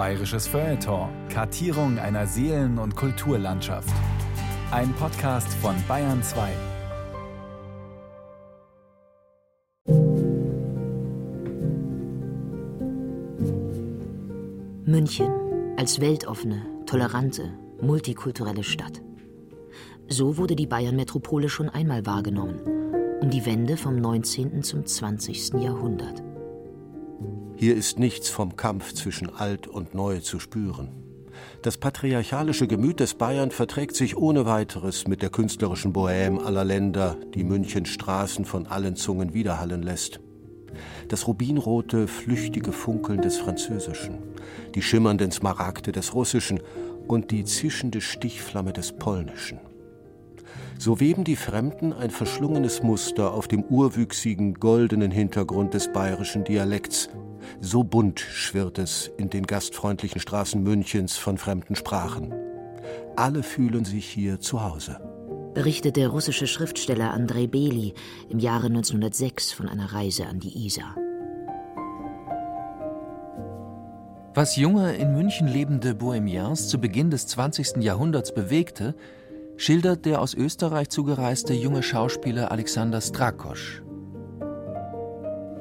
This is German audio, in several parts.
Bayerisches Feuilleton. Kartierung einer Seelen- und Kulturlandschaft. Ein Podcast von Bayern 2. München als weltoffene, tolerante, multikulturelle Stadt. So wurde die Bayern-Metropole schon einmal wahrgenommen, um die Wende vom 19. zum 20. Jahrhundert. Hier ist nichts vom Kampf zwischen Alt und Neu zu spüren. Das patriarchalische Gemüt des Bayern verträgt sich ohne weiteres mit der künstlerischen Bohème aller Länder, die Münchens Straßen von allen Zungen widerhallen lässt. Das rubinrote, flüchtige Funkeln des Französischen, die schimmernden Smaragde des Russischen und die zischende Stichflamme des Polnischen. So weben die Fremden ein verschlungenes Muster auf dem urwüchsigen, goldenen Hintergrund des bayerischen Dialekts. So bunt schwirrt es in den gastfreundlichen Straßen Münchens von fremden Sprachen. Alle fühlen sich hier zu Hause. Berichtet der russische Schriftsteller Andrei Beli im Jahre 1906 von einer Reise an die Isar. Was junge, in München lebende Bohemians zu Beginn des 20. Jahrhunderts bewegte, schildert der aus Österreich zugereiste junge Schauspieler Alexander Strakosch.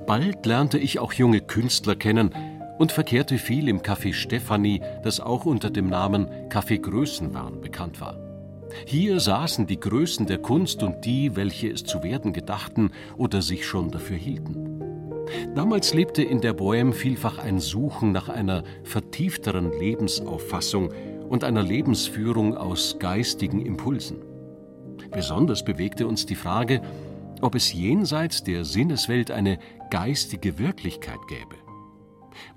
Bald lernte ich auch junge Künstler kennen und verkehrte viel im Café Stefanie, das auch unter dem Namen Café Größenwahn bekannt war. Hier saßen die Größen der Kunst und die, welche es zu werden gedachten oder sich schon dafür hielten. Damals lebte in der Bohème vielfach ein Suchen nach einer vertiefteren Lebensauffassung und einer Lebensführung aus geistigen Impulsen. Besonders bewegte uns die Frage, ob es jenseits der Sinneswelt eine geistige Wirklichkeit gäbe.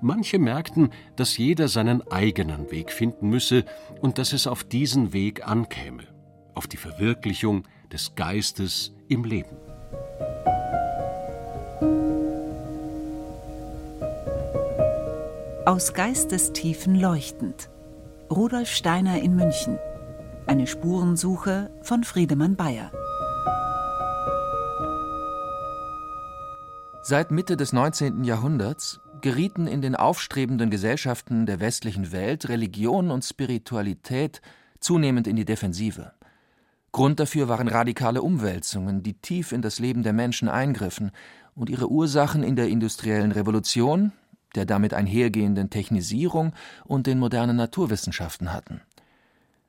Manche merkten, dass jeder seinen eigenen Weg finden müsse und dass es auf diesen Weg ankäme, auf die Verwirklichung des Geistes im Leben. Aus Geistestiefen leuchtend. Rudolf Steiner in München. Eine Spurensuche von Friedemann Bayer. Seit Mitte des 19. Jahrhunderts gerieten in den aufstrebenden Gesellschaften der westlichen Welt Religion und Spiritualität zunehmend in die Defensive. Grund dafür waren radikale Umwälzungen, die tief in das Leben der Menschen eingriffen und ihre Ursachen in der industriellen Revolution, der damit einhergehenden Technisierung und den modernen Naturwissenschaften hatten.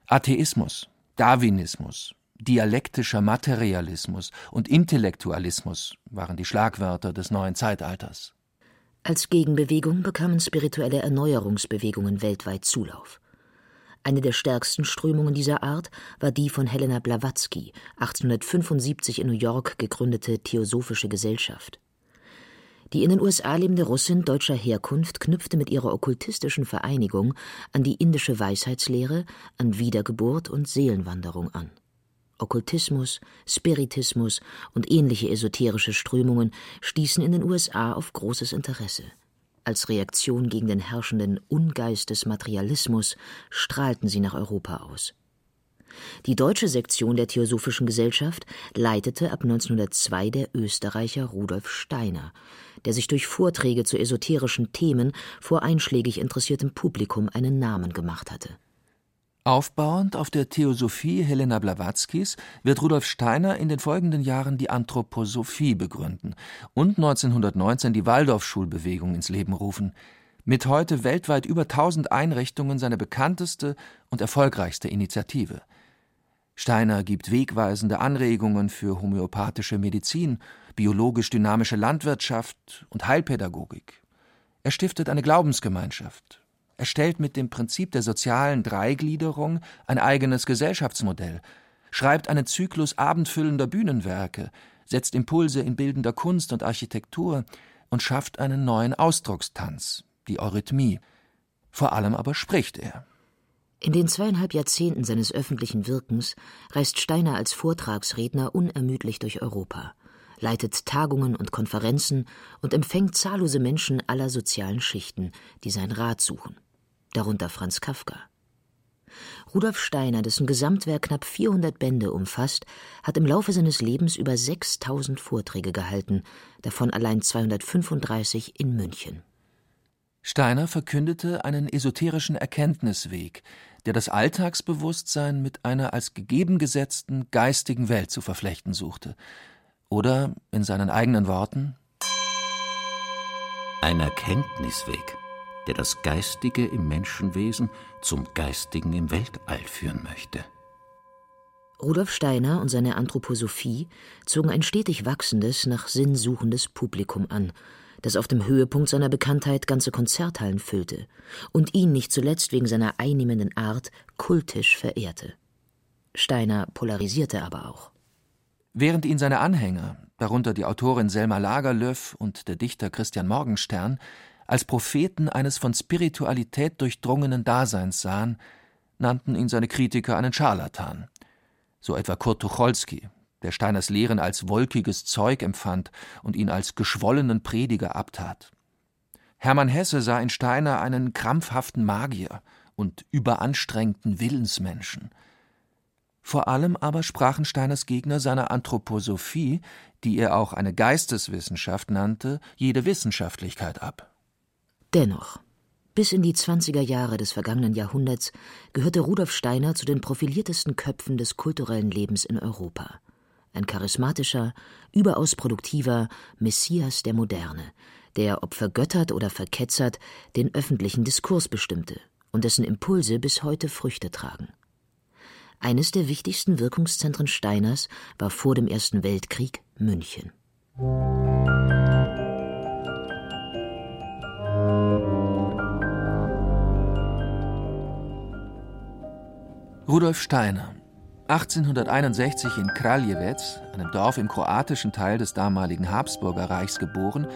Atheismus, Darwinismus, dialektischer Materialismus und Intellektualismus waren die Schlagwörter des neuen Zeitalters. Als Gegenbewegung bekamen spirituelle Erneuerungsbewegungen weltweit Zulauf. Eine der stärksten Strömungen dieser Art war die von Helena Blavatsky, 1875 in New York gegründete Theosophische Gesellschaft. Die in den USA lebende Russin deutscher Herkunft knüpfte mit ihrer okkultistischen Vereinigung an die indische Weisheitslehre, an Wiedergeburt und Seelenwanderung an. Okkultismus, Spiritismus und ähnliche esoterische Strömungen stießen in den USA auf großes Interesse. Als Reaktion gegen den herrschenden Ungeist des Materialismus strahlten sie nach Europa aus. Die deutsche Sektion der Theosophischen Gesellschaft leitete ab 1902 der Österreicher Rudolf Steiner, der sich durch Vorträge zu esoterischen Themen vor einschlägig interessiertem Publikum einen Namen gemacht hatte. Aufbauend auf der Theosophie Helena Blavatskys wird Rudolf Steiner in den folgenden Jahren die Anthroposophie begründen und 1919 die Waldorfschulbewegung ins Leben rufen, mit heute weltweit über 1000 Einrichtungen seine bekannteste und erfolgreichste Initiative. Steiner gibt wegweisende Anregungen für homöopathische Medizin, biologisch dynamische Landwirtschaft und Heilpädagogik. Er stiftet eine Glaubensgemeinschaft. Er stellt mit dem Prinzip der sozialen Dreigliederung ein eigenes Gesellschaftsmodell, schreibt einen Zyklus abendfüllender Bühnenwerke, setzt Impulse in bildender Kunst und Architektur und schafft einen neuen Ausdruckstanz, die Eurythmie. Vor allem aber spricht er. In den zweieinhalb Jahrzehnten seines öffentlichen Wirkens reist Steiner als Vortragsredner unermüdlich durch Europa, leitet Tagungen und Konferenzen und empfängt zahllose Menschen aller sozialen Schichten, die seinen Rat suchen, darunter Franz Kafka. Rudolf Steiner, dessen Gesamtwerk knapp 400 Bände umfasst, hat im Laufe seines Lebens über 6000 Vorträge gehalten, davon allein 235 in München. Steiner verkündete einen esoterischen Erkenntnisweg, der das Alltagsbewusstsein mit einer als gegeben gesetzten geistigen Welt zu verflechten suchte. Oder in seinen eigenen Worten Ein Erkenntnisweg, der das Geistige im Menschenwesen zum Geistigen im Weltall führen möchte. Rudolf Steiner und seine Anthroposophie zogen ein stetig wachsendes, nach Sinn suchendes Publikum an, das auf dem Höhepunkt seiner Bekanntheit ganze Konzerthallen füllte und ihn nicht zuletzt wegen seiner einnehmenden Art kultisch verehrte. Steiner polarisierte aber auch. Während ihn seine Anhänger, darunter die Autorin Selma Lagerlöf und der Dichter Christian Morgenstern, als Propheten eines von Spiritualität durchdrungenen Daseins sahen, nannten ihn seine Kritiker einen Scharlatan. So etwa Kurt Tucholsky, der Steiners Lehren als wolkiges Zeug empfand und ihn als geschwollenen Prediger abtat. Hermann Hesse sah in Steiner einen krampfhaften Magier und überanstrengten Willensmenschen. Vor allem aber sprachen Steiners Gegner seiner Anthroposophie, die er auch eine Geisteswissenschaft nannte, jede Wissenschaftlichkeit ab. Dennoch, bis in die 20er Jahre des vergangenen Jahrhunderts gehörte Rudolf Steiner zu den profiliertesten Köpfen des kulturellen Lebens in Europa ein charismatischer, überaus produktiver Messias der Moderne, der, ob vergöttert oder verketzert, den öffentlichen Diskurs bestimmte und dessen Impulse bis heute Früchte tragen. Eines der wichtigsten Wirkungszentren Steiners war vor dem Ersten Weltkrieg München. Rudolf Steiner 1861 in Kraljewec, einem Dorf im kroatischen Teil des damaligen Habsburgerreichs, geboren,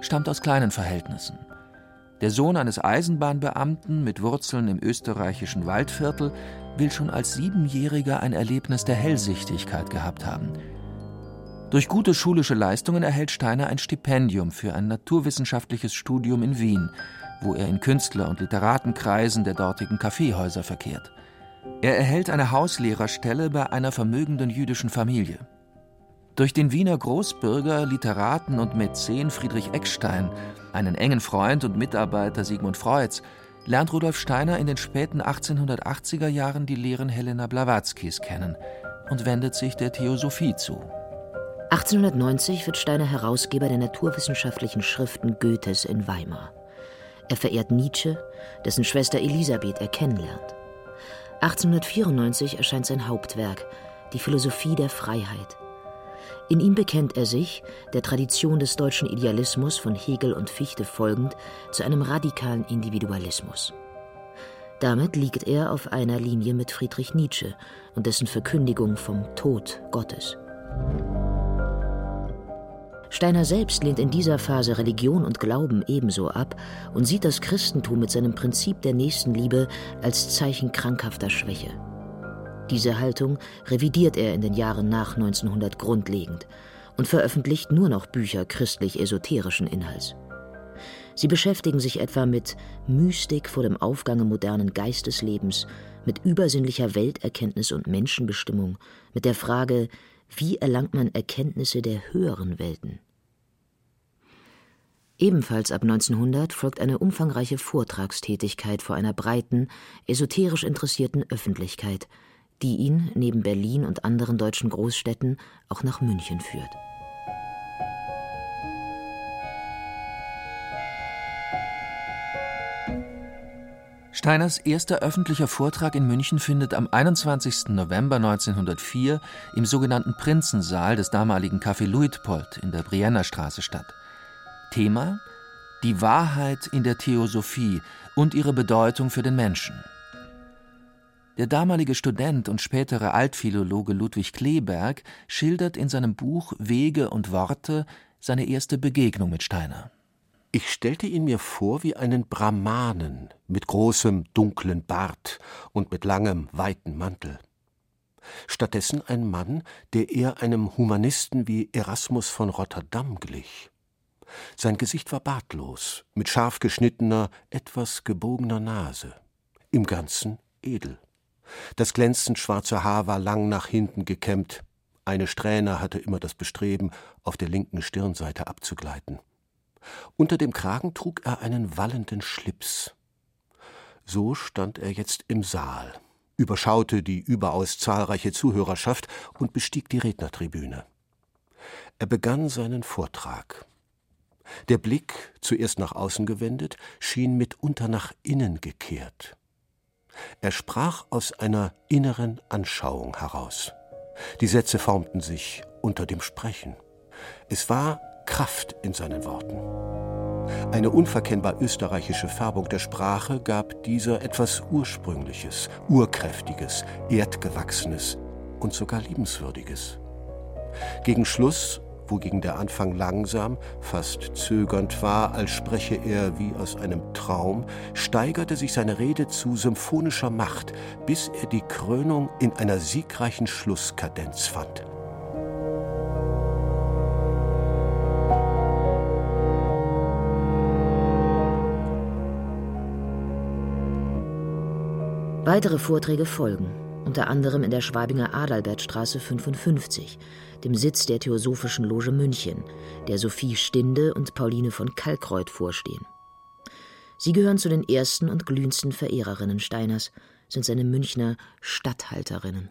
stammt aus kleinen Verhältnissen. Der Sohn eines Eisenbahnbeamten mit Wurzeln im österreichischen Waldviertel will schon als Siebenjähriger ein Erlebnis der Hellsichtigkeit gehabt haben. Durch gute schulische Leistungen erhält Steiner ein Stipendium für ein naturwissenschaftliches Studium in Wien, wo er in Künstler- und Literatenkreisen der dortigen Kaffeehäuser verkehrt. Er erhält eine Hauslehrerstelle bei einer vermögenden jüdischen Familie. Durch den Wiener Großbürger, Literaten und Mäzen Friedrich Eckstein, einen engen Freund und Mitarbeiter Sigmund Freuds, lernt Rudolf Steiner in den späten 1880er Jahren die Lehren Helena Blawatzkis kennen und wendet sich der Theosophie zu. 1890 wird Steiner Herausgeber der naturwissenschaftlichen Schriften Goethes in Weimar. Er verehrt Nietzsche, dessen Schwester Elisabeth er kennenlernt. 1894 erscheint sein Hauptwerk, Die Philosophie der Freiheit. In ihm bekennt er sich, der Tradition des deutschen Idealismus von Hegel und Fichte folgend, zu einem radikalen Individualismus. Damit liegt er auf einer Linie mit Friedrich Nietzsche und dessen Verkündigung vom Tod Gottes. Steiner selbst lehnt in dieser Phase Religion und Glauben ebenso ab und sieht das Christentum mit seinem Prinzip der Nächstenliebe als Zeichen krankhafter Schwäche. Diese Haltung revidiert er in den Jahren nach 1900 grundlegend und veröffentlicht nur noch Bücher christlich-esoterischen Inhalts. Sie beschäftigen sich etwa mit Mystik vor dem Aufgange modernen Geisteslebens, mit übersinnlicher Welterkenntnis und Menschenbestimmung, mit der Frage, wie erlangt man Erkenntnisse der höheren Welten? Ebenfalls ab 1900 folgt eine umfangreiche Vortragstätigkeit vor einer breiten, esoterisch interessierten Öffentlichkeit, die ihn neben Berlin und anderen deutschen Großstädten auch nach München führt. Steiners erster öffentlicher Vortrag in München findet am 21. November 1904 im sogenannten Prinzensaal des damaligen Café Luitpold in der Brienner Straße statt. Thema Die Wahrheit in der Theosophie und ihre Bedeutung für den Menschen. Der damalige Student und spätere Altphilologe Ludwig Kleberg schildert in seinem Buch Wege und Worte seine erste Begegnung mit Steiner. Ich stellte ihn mir vor wie einen Brahmanen mit großem dunklen Bart und mit langem weiten Mantel. Stattdessen ein Mann, der eher einem Humanisten wie Erasmus von Rotterdam glich. Sein Gesicht war bartlos, mit scharf geschnittener, etwas gebogener Nase, im Ganzen edel. Das glänzend schwarze Haar war lang nach hinten gekämmt, eine Strähne hatte immer das Bestreben, auf der linken Stirnseite abzugleiten. Unter dem Kragen trug er einen wallenden Schlips. So stand er jetzt im Saal, überschaute die überaus zahlreiche Zuhörerschaft und bestieg die Rednertribüne. Er begann seinen Vortrag. Der Blick, zuerst nach außen gewendet, schien mitunter nach innen gekehrt. Er sprach aus einer inneren Anschauung heraus. Die Sätze formten sich unter dem Sprechen. Es war Kraft in seinen Worten. Eine unverkennbar österreichische Färbung der Sprache gab dieser etwas Ursprüngliches, Urkräftiges, Erdgewachsenes und sogar Liebenswürdiges. Gegen Schluss wogegen der Anfang langsam, fast zögernd war, als spreche er wie aus einem Traum, steigerte sich seine Rede zu symphonischer Macht, bis er die Krönung in einer siegreichen Schlusskadenz fand. Weitere Vorträge folgen, unter anderem in der Schwabinger Adalbertstraße 55, dem Sitz der Theosophischen Loge München, der Sophie Stinde und Pauline von Kalkreuth vorstehen. Sie gehören zu den ersten und glühendsten Verehrerinnen Steiners, sind seine Münchner Statthalterinnen.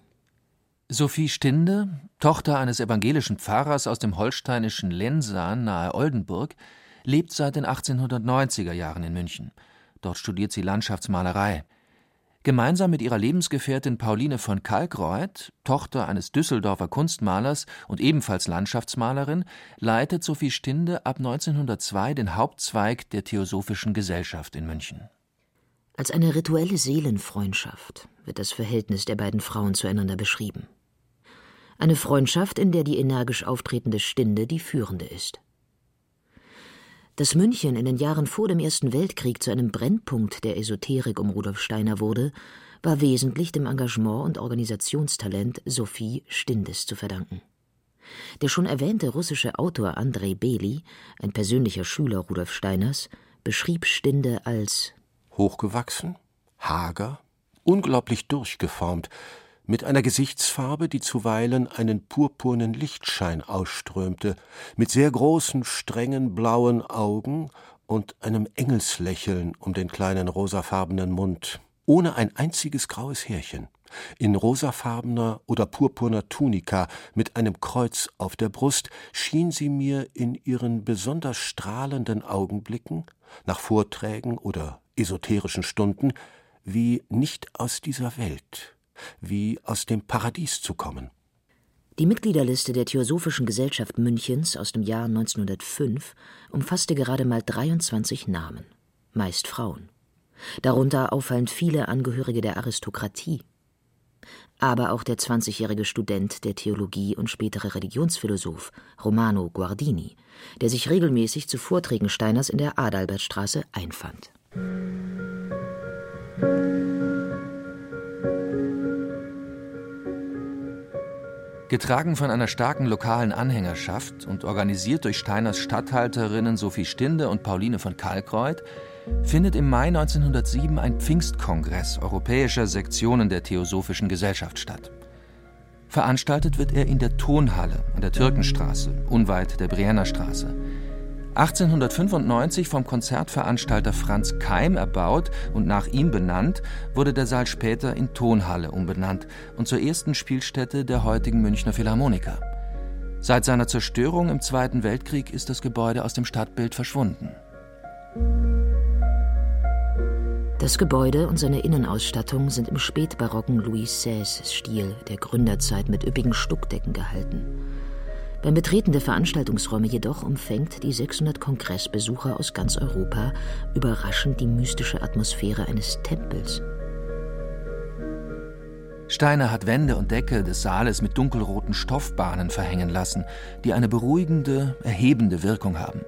Sophie Stinde, Tochter eines evangelischen Pfarrers aus dem holsteinischen Lensahn nahe Oldenburg, lebt seit den 1890er Jahren in München. Dort studiert sie Landschaftsmalerei. Gemeinsam mit ihrer Lebensgefährtin Pauline von Kalkreuth, Tochter eines Düsseldorfer Kunstmalers und ebenfalls Landschaftsmalerin, leitet Sophie Stinde ab 1902 den Hauptzweig der Theosophischen Gesellschaft in München. Als eine rituelle Seelenfreundschaft wird das Verhältnis der beiden Frauen zueinander beschrieben. Eine Freundschaft, in der die energisch auftretende Stinde die führende ist. Dass München in den Jahren vor dem Ersten Weltkrieg zu einem Brennpunkt der Esoterik um Rudolf Steiner wurde, war wesentlich dem Engagement und Organisationstalent Sophie Stindes zu verdanken. Der schon erwähnte russische Autor Andrei Beli, ein persönlicher Schüler Rudolf Steiners, beschrieb Stinde als hochgewachsen, hager, unglaublich durchgeformt, mit einer Gesichtsfarbe, die zuweilen einen purpurnen Lichtschein ausströmte, mit sehr großen, strengen blauen Augen und einem Engelslächeln um den kleinen rosafarbenen Mund, ohne ein einziges graues Härchen, in rosafarbener oder purpurner Tunika mit einem Kreuz auf der Brust, schien sie mir in ihren besonders strahlenden Augenblicken, nach Vorträgen oder esoterischen Stunden, wie nicht aus dieser Welt, wie aus dem Paradies zu kommen. Die Mitgliederliste der Theosophischen Gesellschaft Münchens aus dem Jahr 1905 umfasste gerade mal 23 Namen, meist Frauen. Darunter auffallend viele Angehörige der Aristokratie. Aber auch der 20-jährige Student der Theologie und spätere Religionsphilosoph Romano Guardini, der sich regelmäßig zu Vorträgen Steiners in der Adalbertstraße einfand. Getragen von einer starken lokalen Anhängerschaft und organisiert durch Steiners Statthalterinnen Sophie Stinde und Pauline von Kalkreuth, findet im Mai 1907 ein Pfingstkongress europäischer Sektionen der Theosophischen Gesellschaft statt. Veranstaltet wird er in der Tonhalle an der Türkenstraße, unweit der Brienner Straße. 1895 vom Konzertveranstalter Franz Keim erbaut und nach ihm benannt, wurde der Saal später in Tonhalle umbenannt und zur ersten Spielstätte der heutigen Münchner Philharmoniker. Seit seiner Zerstörung im Zweiten Weltkrieg ist das Gebäude aus dem Stadtbild verschwunden. Das Gebäude und seine Innenausstattung sind im spätbarocken Louis XVI-Stil der Gründerzeit mit üppigen Stuckdecken gehalten. Beim Betreten der Veranstaltungsräume jedoch umfängt die 600 Kongressbesucher aus ganz Europa überraschend die mystische Atmosphäre eines Tempels. Steiner hat Wände und Decke des Saales mit dunkelroten Stoffbahnen verhängen lassen, die eine beruhigende, erhebende Wirkung haben.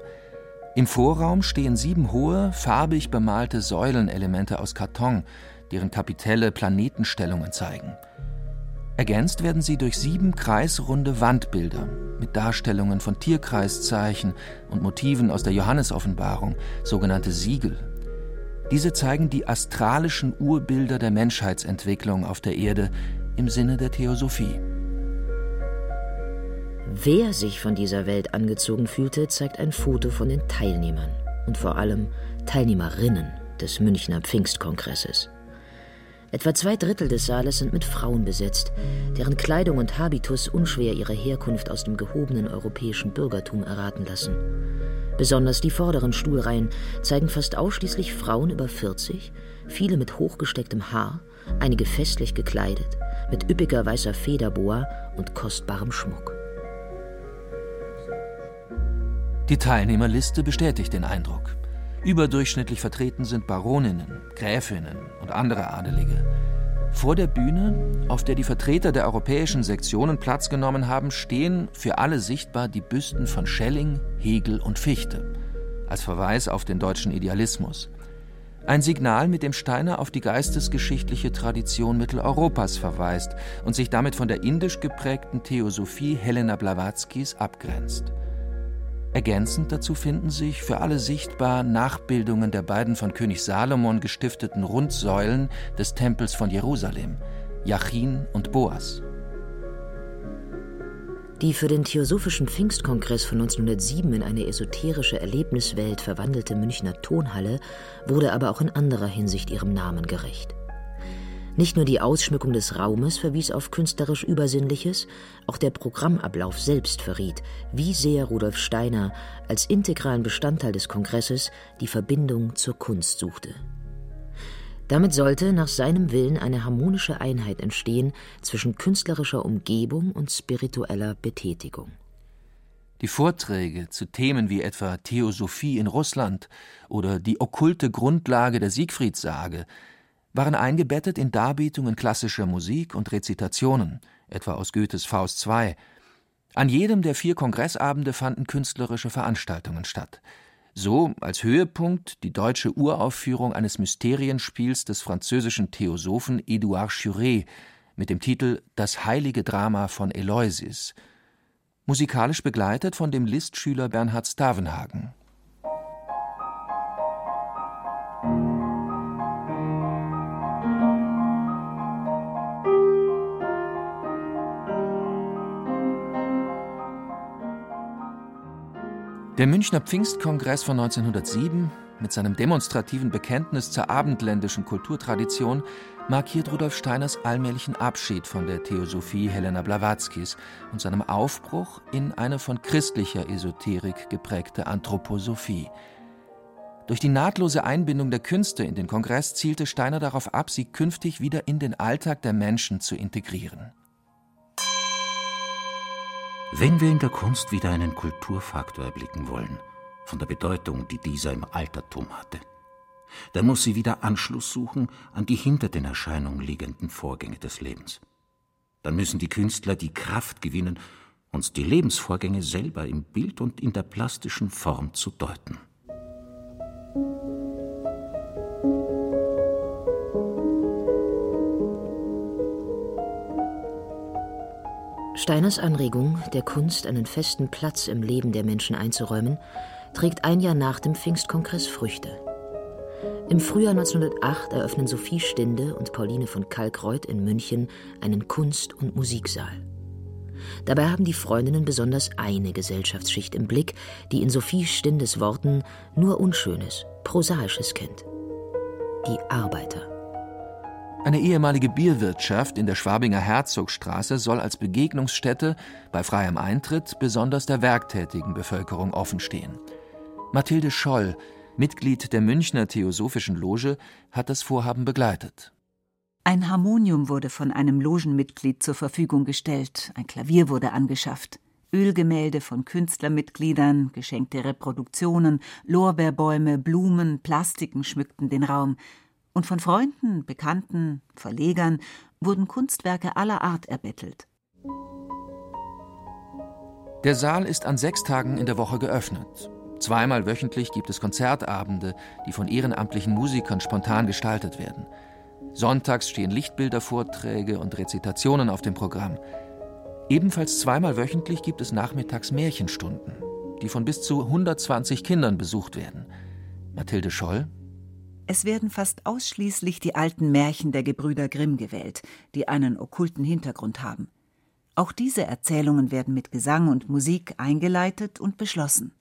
Im Vorraum stehen sieben hohe, farbig bemalte Säulenelemente aus Karton, deren Kapitelle Planetenstellungen zeigen. Ergänzt werden sie durch sieben kreisrunde Wandbilder mit Darstellungen von Tierkreiszeichen und Motiven aus der Johannesoffenbarung, sogenannte Siegel. Diese zeigen die astralischen Urbilder der Menschheitsentwicklung auf der Erde im Sinne der Theosophie. Wer sich von dieser Welt angezogen fühlte, zeigt ein Foto von den Teilnehmern und vor allem Teilnehmerinnen des Münchner Pfingstkongresses. Etwa zwei Drittel des Saales sind mit Frauen besetzt, deren Kleidung und Habitus unschwer ihre Herkunft aus dem gehobenen europäischen Bürgertum erraten lassen. Besonders die vorderen Stuhlreihen zeigen fast ausschließlich Frauen über 40, viele mit hochgestecktem Haar, einige festlich gekleidet, mit üppiger weißer Federboa und kostbarem Schmuck. Die Teilnehmerliste bestätigt den Eindruck. Überdurchschnittlich vertreten sind Baroninnen, Gräfinnen und andere Adelige. Vor der Bühne, auf der die Vertreter der europäischen Sektionen Platz genommen haben, stehen für alle sichtbar die Büsten von Schelling, Hegel und Fichte, als Verweis auf den deutschen Idealismus. Ein Signal, mit dem Steiner auf die geistesgeschichtliche Tradition Mitteleuropas verweist und sich damit von der indisch geprägten Theosophie Helena Blavatskys abgrenzt. Ergänzend dazu finden sich für alle sichtbar Nachbildungen der beiden von König Salomon gestifteten Rundsäulen des Tempels von Jerusalem, Jachin und Boas. Die für den Theosophischen Pfingstkongress von 1907 in eine esoterische Erlebniswelt verwandelte Münchner Tonhalle wurde aber auch in anderer Hinsicht ihrem Namen gerecht. Nicht nur die Ausschmückung des Raumes verwies auf künstlerisch Übersinnliches, auch der Programmablauf selbst verriet, wie sehr Rudolf Steiner als integralen Bestandteil des Kongresses die Verbindung zur Kunst suchte. Damit sollte nach seinem Willen eine harmonische Einheit entstehen zwischen künstlerischer Umgebung und spiritueller Betätigung. Die Vorträge zu Themen wie etwa Theosophie in Russland oder die okkulte Grundlage der Siegfriedssage waren eingebettet in Darbietungen klassischer Musik und Rezitationen, etwa aus Goethes Faust II. An jedem der vier Kongressabende fanden künstlerische Veranstaltungen statt. So als Höhepunkt die deutsche Uraufführung eines Mysterienspiels des französischen Theosophen Édouard Churet mit dem Titel Das heilige Drama von Eleusis, musikalisch begleitet von dem Listschüler Bernhard Stavenhagen. Der Münchner Pfingstkongress von 1907 mit seinem demonstrativen Bekenntnis zur abendländischen Kulturtradition markiert Rudolf Steiners allmählichen Abschied von der Theosophie Helena Blavatskys und seinem Aufbruch in eine von christlicher Esoterik geprägte Anthroposophie. Durch die nahtlose Einbindung der Künste in den Kongress zielte Steiner darauf ab, sie künftig wieder in den Alltag der Menschen zu integrieren. Wenn wir in der Kunst wieder einen Kulturfaktor erblicken wollen, von der Bedeutung, die dieser im Altertum hatte, dann muss sie wieder Anschluss suchen an die hinter den Erscheinungen liegenden Vorgänge des Lebens. Dann müssen die Künstler die Kraft gewinnen, uns die Lebensvorgänge selber im Bild und in der plastischen Form zu deuten. Steiners Anregung, der Kunst einen festen Platz im Leben der Menschen einzuräumen, trägt ein Jahr nach dem Pfingstkongress Früchte. Im Frühjahr 1908 eröffnen Sophie Stinde und Pauline von Kalkreuth in München einen Kunst- und Musiksaal. Dabei haben die Freundinnen besonders eine Gesellschaftsschicht im Blick, die in Sophie Stindes Worten nur Unschönes, Prosaisches kennt. Die Arbeiter. Eine ehemalige Bierwirtschaft in der Schwabinger Herzogstraße soll als Begegnungsstätte bei freiem Eintritt besonders der werktätigen Bevölkerung offenstehen. Mathilde Scholl, Mitglied der Münchner Theosophischen Loge, hat das Vorhaben begleitet. Ein Harmonium wurde von einem Logenmitglied zur Verfügung gestellt, ein Klavier wurde angeschafft. Ölgemälde von Künstlermitgliedern, geschenkte Reproduktionen, Lorbeerbäume, Blumen, Plastiken schmückten den Raum und von Freunden, Bekannten, Verlegern wurden Kunstwerke aller Art erbettelt. Der Saal ist an sechs Tagen in der Woche geöffnet. Zweimal wöchentlich gibt es Konzertabende, die von ehrenamtlichen Musikern spontan gestaltet werden. Sonntags stehen Lichtbildervorträge und Rezitationen auf dem Programm. Ebenfalls zweimal wöchentlich gibt es nachmittags Märchenstunden, die von bis zu 120 Kindern besucht werden. Mathilde Scholl, es werden fast ausschließlich die alten Märchen der Gebrüder Grimm gewählt, die einen okkulten Hintergrund haben. Auch diese Erzählungen werden mit Gesang und Musik eingeleitet und beschlossen.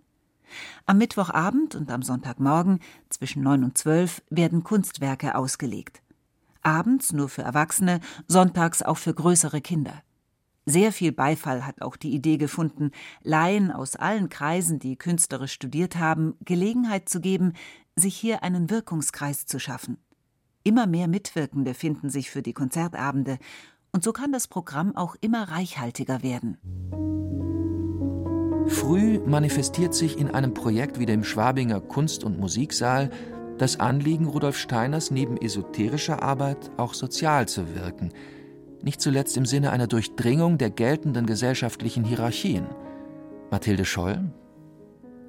Am Mittwochabend und am Sonntagmorgen zwischen neun und zwölf werden Kunstwerke ausgelegt. Abends nur für Erwachsene, sonntags auch für größere Kinder. Sehr viel Beifall hat auch die Idee gefunden, Laien aus allen Kreisen, die künstlerisch studiert haben, Gelegenheit zu geben, sich hier einen Wirkungskreis zu schaffen. Immer mehr Mitwirkende finden sich für die Konzertabende, und so kann das Programm auch immer reichhaltiger werden. Früh manifestiert sich in einem Projekt wie dem Schwabinger Kunst- und Musiksaal das Anliegen Rudolf Steiners, neben esoterischer Arbeit auch sozial zu wirken, nicht zuletzt im Sinne einer Durchdringung der geltenden gesellschaftlichen Hierarchien. Mathilde Scholl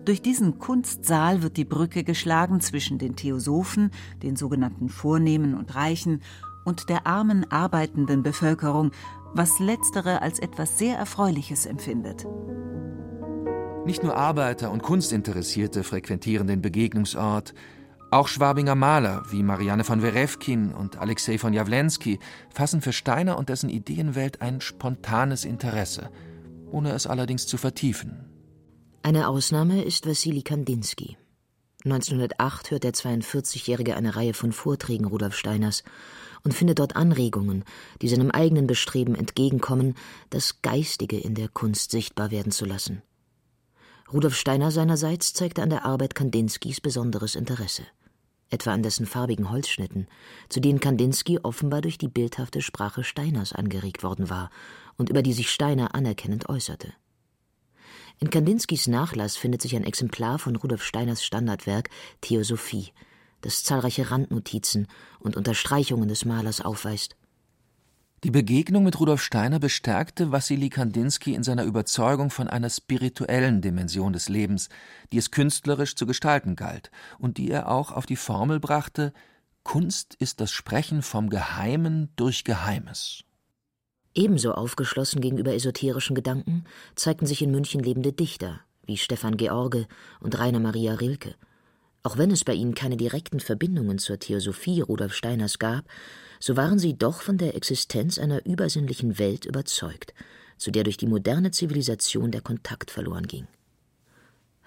durch diesen Kunstsaal wird die Brücke geschlagen zwischen den Theosophen, den sogenannten Vornehmen und Reichen, und der armen, arbeitenden Bevölkerung, was letztere als etwas sehr Erfreuliches empfindet. Nicht nur Arbeiter und Kunstinteressierte frequentieren den Begegnungsort, auch Schwabinger Maler wie Marianne von Werewkin und Alexei von Jawlensky fassen für Steiner und dessen Ideenwelt ein spontanes Interesse, ohne es allerdings zu vertiefen. Eine Ausnahme ist Wassili Kandinsky. 1908 hört der 42-Jährige eine Reihe von Vorträgen Rudolf Steiners und findet dort Anregungen, die seinem eigenen Bestreben entgegenkommen, das Geistige in der Kunst sichtbar werden zu lassen. Rudolf Steiner seinerseits zeigte an der Arbeit Kandinskys besonderes Interesse, etwa an dessen farbigen Holzschnitten, zu denen Kandinsky offenbar durch die bildhafte Sprache Steiners angeregt worden war und über die sich Steiner anerkennend äußerte. In Kandinskys Nachlass findet sich ein Exemplar von Rudolf Steiners Standardwerk Theosophie, das zahlreiche Randnotizen und Unterstreichungen des Malers aufweist. Die Begegnung mit Rudolf Steiner bestärkte Wassili Kandinsky in seiner Überzeugung von einer spirituellen Dimension des Lebens, die es künstlerisch zu gestalten galt und die er auch auf die Formel brachte: Kunst ist das Sprechen vom Geheimen durch Geheimes. Ebenso aufgeschlossen gegenüber esoterischen Gedanken zeigten sich in München lebende Dichter wie Stefan George und Rainer Maria Rilke. Auch wenn es bei ihnen keine direkten Verbindungen zur Theosophie Rudolf Steiners gab, so waren sie doch von der Existenz einer übersinnlichen Welt überzeugt, zu der durch die moderne Zivilisation der Kontakt verloren ging.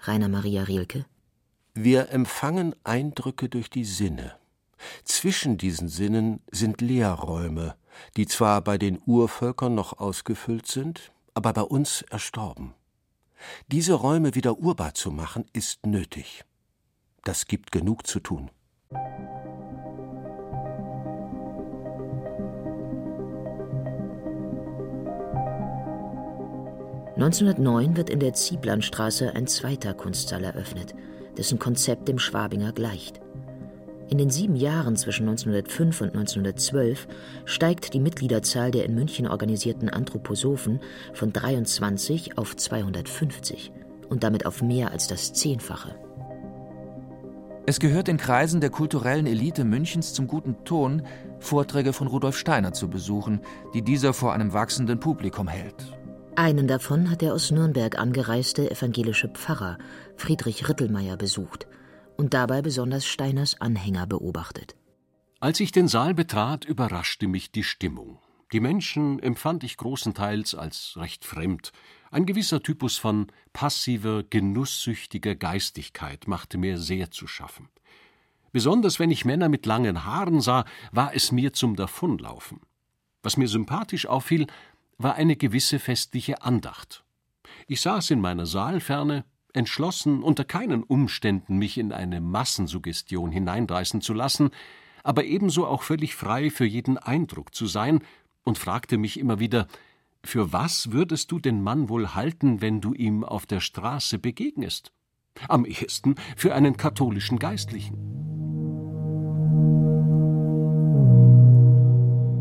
Rainer Maria Rilke Wir empfangen Eindrücke durch die Sinne. Zwischen diesen Sinnen sind Leerräume, die zwar bei den Urvölkern noch ausgefüllt sind, aber bei uns erstorben. Diese Räume wieder urbar zu machen, ist nötig. Das gibt genug zu tun. 1909 wird in der Zieblandstraße ein zweiter Kunstsaal eröffnet, dessen Konzept dem Schwabinger gleicht. In den sieben Jahren zwischen 1905 und 1912 steigt die Mitgliederzahl der in München organisierten Anthroposophen von 23 auf 250 und damit auf mehr als das Zehnfache. Es gehört in Kreisen der kulturellen Elite Münchens zum guten Ton, Vorträge von Rudolf Steiner zu besuchen, die dieser vor einem wachsenden Publikum hält einen davon hat der aus Nürnberg angereiste evangelische Pfarrer Friedrich Rittelmeier besucht und dabei besonders Steiners Anhänger beobachtet. Als ich den Saal betrat, überraschte mich die Stimmung. Die Menschen empfand ich großenteils als recht fremd. Ein gewisser Typus von passiver, genusssüchtiger Geistigkeit machte mir sehr zu schaffen. Besonders wenn ich Männer mit langen Haaren sah, war es mir zum Davonlaufen. Was mir sympathisch auffiel, war eine gewisse festliche Andacht. Ich saß in meiner Saalferne, entschlossen, unter keinen Umständen mich in eine Massensuggestion hineindreißen zu lassen, aber ebenso auch völlig frei für jeden Eindruck zu sein und fragte mich immer wieder, für was würdest du den Mann wohl halten, wenn du ihm auf der Straße begegnest? Am ehesten für einen katholischen Geistlichen.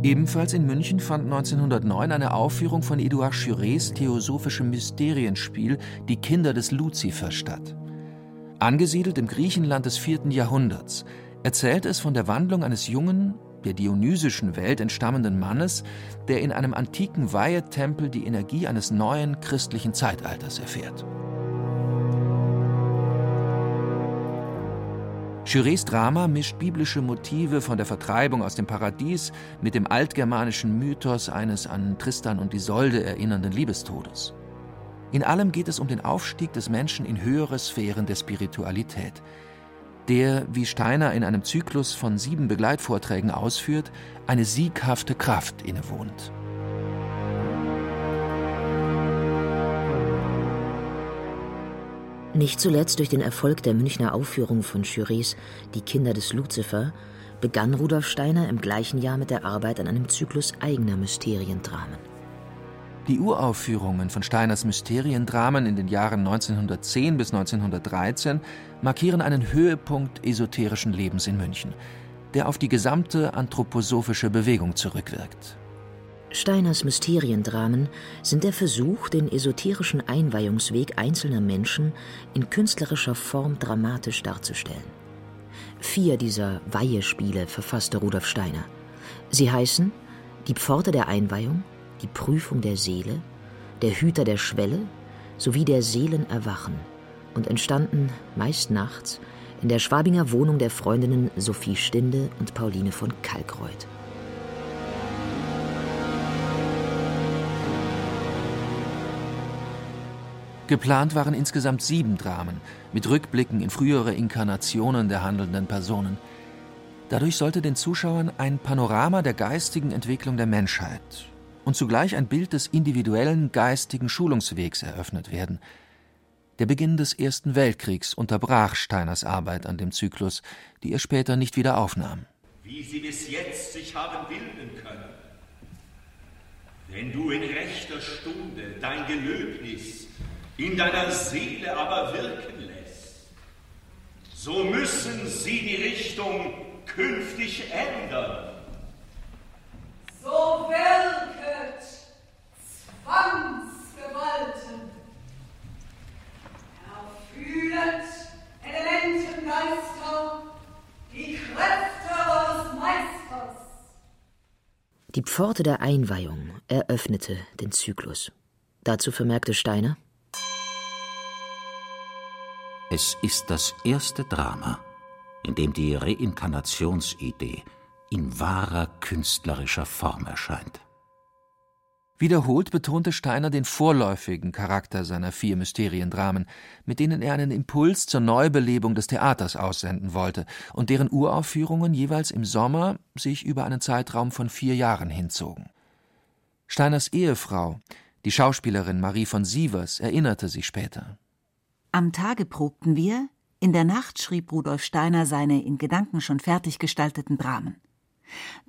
Ebenfalls in München fand 1909 eine Aufführung von Edouard Churets theosophischem Mysterienspiel Die Kinder des Luzifer statt. Angesiedelt im Griechenland des vierten Jahrhunderts erzählt es von der Wandlung eines jungen, der dionysischen Welt entstammenden Mannes, der in einem antiken Weihetempel die Energie eines neuen christlichen Zeitalters erfährt. Jurés Drama mischt biblische Motive von der Vertreibung aus dem Paradies mit dem altgermanischen Mythos eines an Tristan und Isolde erinnernden Liebestodes. In allem geht es um den Aufstieg des Menschen in höhere Sphären der Spiritualität, der, wie Steiner in einem Zyklus von sieben Begleitvorträgen ausführt, eine sieghafte Kraft innewohnt. Nicht zuletzt durch den Erfolg der Münchner Aufführung von Jurés Die Kinder des Luzifer begann Rudolf Steiner im gleichen Jahr mit der Arbeit an einem Zyklus eigener Mysteriendramen. Die Uraufführungen von Steiners Mysteriendramen in den Jahren 1910 bis 1913 markieren einen Höhepunkt esoterischen Lebens in München, der auf die gesamte anthroposophische Bewegung zurückwirkt. Steiners Mysteriendramen sind der Versuch, den esoterischen Einweihungsweg einzelner Menschen in künstlerischer Form dramatisch darzustellen. Vier dieser Weihespiele verfasste Rudolf Steiner. Sie heißen Die Pforte der Einweihung, Die Prüfung der Seele, Der Hüter der Schwelle sowie Der Seelenerwachen und entstanden meist nachts in der Schwabinger Wohnung der Freundinnen Sophie Stinde und Pauline von Kalkreuth. Geplant waren insgesamt sieben Dramen mit Rückblicken in frühere Inkarnationen der handelnden Personen. Dadurch sollte den Zuschauern ein Panorama der geistigen Entwicklung der Menschheit und zugleich ein Bild des individuellen geistigen Schulungswegs eröffnet werden. Der Beginn des Ersten Weltkriegs unterbrach Steiners Arbeit an dem Zyklus, die er später nicht wieder aufnahm. Wie sie bis jetzt sich haben bilden können. Wenn du in rechter Stunde dein Gelöbnis in deiner Seele aber wirken lässt, so müssen sie die Richtung künftig ändern. So wirket Zwangsgewalten, erfühlet Elementengeister die Kräfte eures Meisters. Die Pforte der Einweihung eröffnete den Zyklus. Dazu vermerkte Steiner, es ist das erste Drama, in dem die Reinkarnationsidee in wahrer künstlerischer Form erscheint. Wiederholt betonte Steiner den vorläufigen Charakter seiner vier Mysteriendramen, mit denen er einen Impuls zur Neubelebung des Theaters aussenden wollte und deren Uraufführungen jeweils im Sommer sich über einen Zeitraum von vier Jahren hinzogen. Steiners Ehefrau, die Schauspielerin Marie von Sievers, erinnerte sich später. Am Tage probten wir, in der Nacht schrieb Rudolf Steiner seine in Gedanken schon fertig gestalteten Dramen.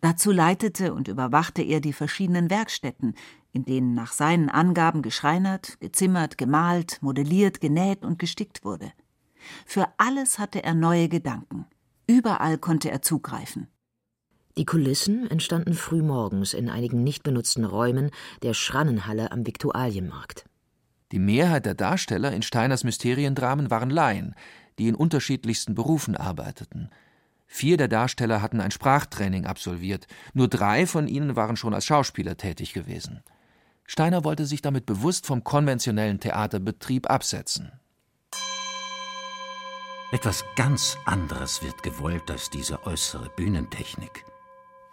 Dazu leitete und überwachte er die verschiedenen Werkstätten, in denen nach seinen Angaben geschreinert, gezimmert, gemalt, modelliert, genäht und gestickt wurde. Für alles hatte er neue Gedanken. Überall konnte er zugreifen. Die Kulissen entstanden frühmorgens in einigen nicht benutzten Räumen der Schrannenhalle am Viktualienmarkt. Die Mehrheit der Darsteller in Steiners Mysteriendramen waren Laien, die in unterschiedlichsten Berufen arbeiteten. Vier der Darsteller hatten ein Sprachtraining absolviert, nur drei von ihnen waren schon als Schauspieler tätig gewesen. Steiner wollte sich damit bewusst vom konventionellen Theaterbetrieb absetzen. Etwas ganz anderes wird gewollt als diese äußere Bühnentechnik.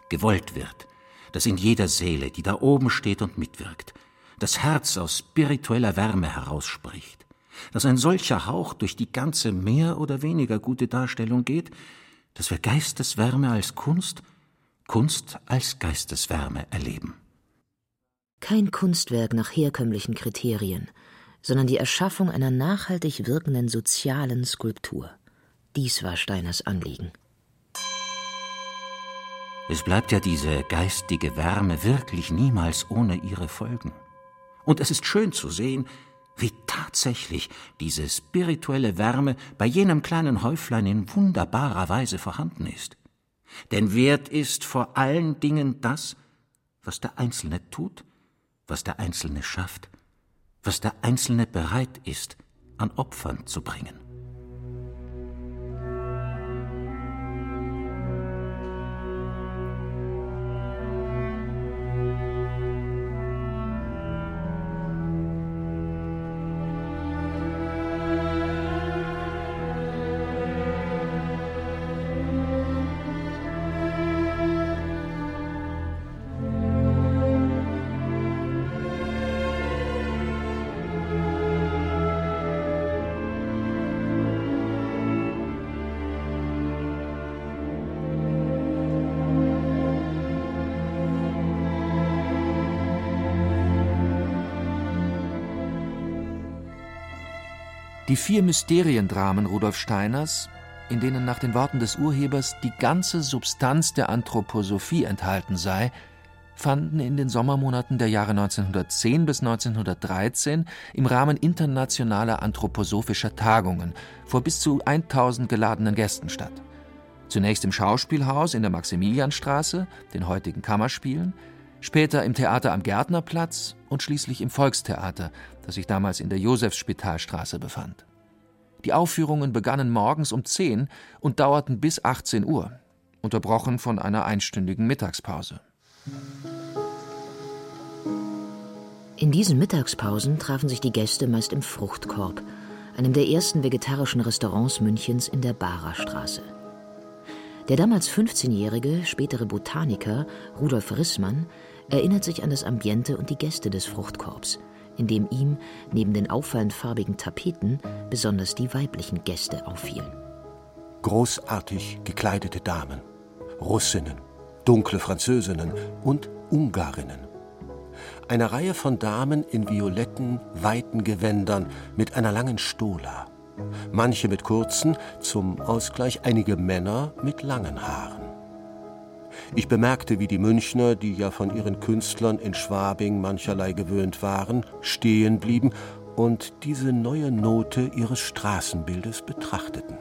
Gewollt wird, dass in jeder Seele, die da oben steht und mitwirkt, das Herz aus spiritueller Wärme herausspricht, dass ein solcher Hauch durch die ganze mehr oder weniger gute Darstellung geht, dass wir Geisteswärme als Kunst, Kunst als Geisteswärme erleben. Kein Kunstwerk nach herkömmlichen Kriterien, sondern die Erschaffung einer nachhaltig wirkenden sozialen Skulptur. Dies war Steiners Anliegen. Es bleibt ja diese geistige Wärme wirklich niemals ohne ihre Folgen. Und es ist schön zu sehen, wie tatsächlich diese spirituelle Wärme bei jenem kleinen Häuflein in wunderbarer Weise vorhanden ist. Denn wert ist vor allen Dingen das, was der Einzelne tut, was der Einzelne schafft, was der Einzelne bereit ist, an Opfern zu bringen. Die vier Mysteriendramen Rudolf Steiners, in denen nach den Worten des Urhebers die ganze Substanz der Anthroposophie enthalten sei, fanden in den Sommermonaten der Jahre 1910 bis 1913 im Rahmen internationaler anthroposophischer Tagungen vor bis zu 1000 geladenen Gästen statt. Zunächst im Schauspielhaus in der Maximilianstraße, den heutigen Kammerspielen, später im Theater am Gärtnerplatz und schließlich im Volkstheater, das sich damals in der Josefsspitalstraße befand. Die Aufführungen begannen morgens um 10 und dauerten bis 18 Uhr, unterbrochen von einer einstündigen Mittagspause. In diesen Mittagspausen trafen sich die Gäste meist im Fruchtkorb, einem der ersten vegetarischen Restaurants Münchens in der Barer Straße. Der damals 15-jährige, spätere Botaniker Rudolf Rissmann erinnert sich an das Ambiente und die Gäste des Fruchtkorbs, in dem ihm neben den auffallend farbigen Tapeten besonders die weiblichen Gäste auffielen. Großartig gekleidete Damen, Russinnen, dunkle Französinnen und Ungarinnen. Eine Reihe von Damen in violetten, weiten Gewändern mit einer langen Stola. Manche mit kurzen, zum Ausgleich einige Männer mit langen Haaren. Ich bemerkte, wie die Münchner, die ja von ihren Künstlern in Schwabing mancherlei gewöhnt waren, stehen blieben und diese neue Note ihres Straßenbildes betrachteten.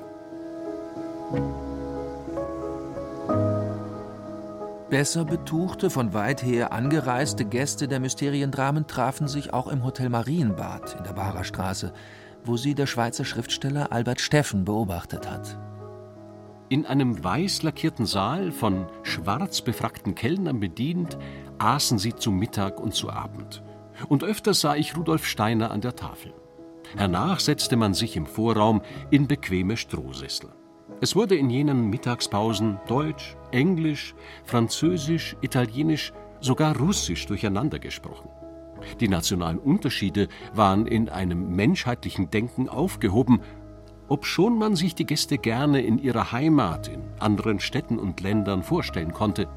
Besser betuchte, von weit her angereiste Gäste der Mysteriendramen trafen sich auch im Hotel Marienbad in der Barer Straße, wo sie der Schweizer Schriftsteller Albert Steffen beobachtet hat. In einem weiß lackierten Saal, von schwarz befrackten Kellnern bedient, aßen sie zu Mittag und zu Abend. Und öfters sah ich Rudolf Steiner an der Tafel. Hernach setzte man sich im Vorraum in bequeme Strohsessel. Es wurde in jenen Mittagspausen Deutsch, Englisch, Französisch, Italienisch, sogar Russisch durcheinander gesprochen. Die nationalen Unterschiede waren in einem menschheitlichen Denken aufgehoben, obschon man sich die Gäste gerne in ihrer Heimat, in anderen Städten und Ländern vorstellen konnte.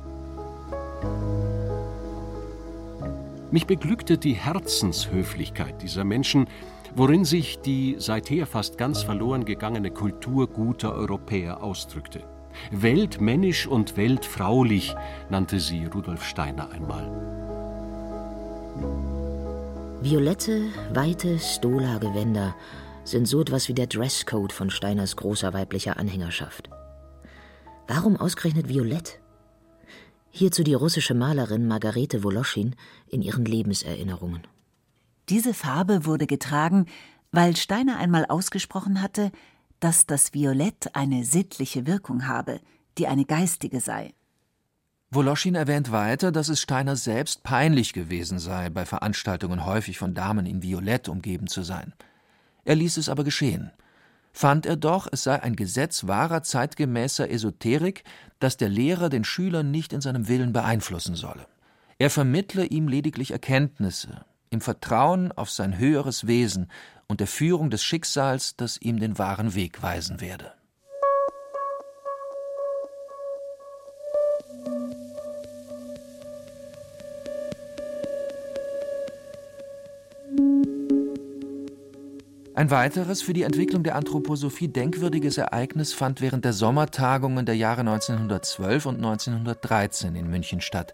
Mich beglückte die Herzenshöflichkeit dieser Menschen, worin sich die seither fast ganz verloren gegangene Kultur guter Europäer ausdrückte. Weltmännisch und weltfraulich nannte sie Rudolf Steiner einmal. Violette, weite Stola-Gewänder sind so etwas wie der Dresscode von Steiners großer weiblicher Anhängerschaft. Warum ausgerechnet Violett? Hierzu die russische Malerin Margarete Woloschin in ihren Lebenserinnerungen. Diese Farbe wurde getragen, weil Steiner einmal ausgesprochen hatte, dass das Violett eine sittliche Wirkung habe, die eine geistige sei. Woloschin erwähnt weiter, dass es Steiner selbst peinlich gewesen sei, bei Veranstaltungen häufig von Damen in Violett umgeben zu sein. Er ließ es aber geschehen. Fand er doch, es sei ein Gesetz wahrer zeitgemäßer Esoterik, dass der Lehrer den Schüler nicht in seinem Willen beeinflussen solle. Er vermittle ihm lediglich Erkenntnisse, im Vertrauen auf sein höheres Wesen und der Führung des Schicksals, das ihm den wahren Weg weisen werde. Ein weiteres für die Entwicklung der Anthroposophie denkwürdiges Ereignis fand während der Sommertagungen der Jahre 1912 und 1913 in München statt: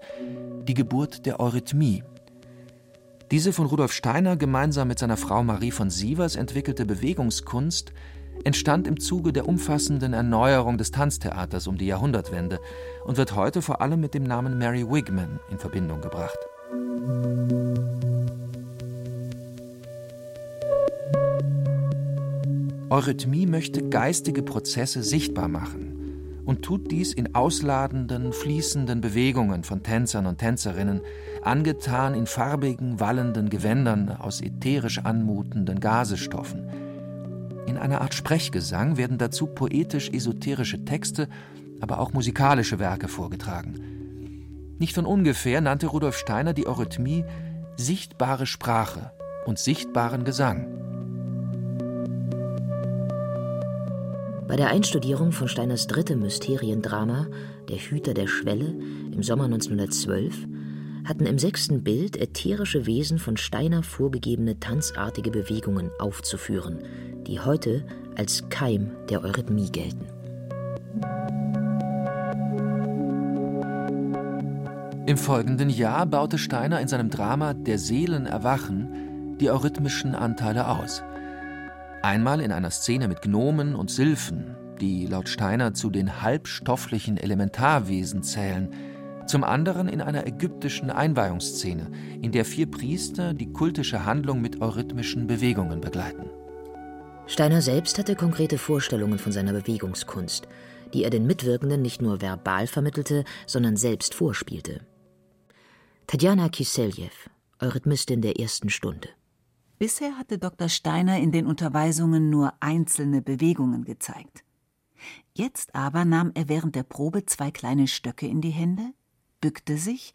die Geburt der Eurythmie. Diese von Rudolf Steiner gemeinsam mit seiner Frau Marie von Sievers entwickelte Bewegungskunst entstand im Zuge der umfassenden Erneuerung des Tanztheaters um die Jahrhundertwende und wird heute vor allem mit dem Namen Mary Wigman in Verbindung gebracht. Eurythmie möchte geistige Prozesse sichtbar machen und tut dies in ausladenden, fließenden Bewegungen von Tänzern und Tänzerinnen, angetan in farbigen, wallenden Gewändern aus ätherisch anmutenden Gasestoffen. In einer Art Sprechgesang werden dazu poetisch-esoterische Texte, aber auch musikalische Werke vorgetragen. Nicht von ungefähr nannte Rudolf Steiner die Eurythmie sichtbare Sprache und sichtbaren Gesang. Bei der Einstudierung von Steiners drittem Mysteriendrama Der Hüter der Schwelle im Sommer 1912 hatten im sechsten Bild ätherische Wesen von Steiner vorgegebene tanzartige Bewegungen aufzuführen, die heute als Keim der Eurythmie gelten. Im folgenden Jahr baute Steiner in seinem Drama Der Seelen erwachen die eurythmischen Anteile aus. Einmal in einer Szene mit Gnomen und Sylphen, die laut Steiner zu den halbstofflichen Elementarwesen zählen, zum anderen in einer ägyptischen Einweihungsszene, in der vier Priester die kultische Handlung mit eurythmischen Bewegungen begleiten. Steiner selbst hatte konkrete Vorstellungen von seiner Bewegungskunst, die er den Mitwirkenden nicht nur verbal vermittelte, sondern selbst vorspielte. Tatjana Kiseljew, Eurythmistin der ersten Stunde. Bisher hatte Dr. Steiner in den Unterweisungen nur einzelne Bewegungen gezeigt. Jetzt aber nahm er während der Probe zwei kleine Stöcke in die Hände, bückte sich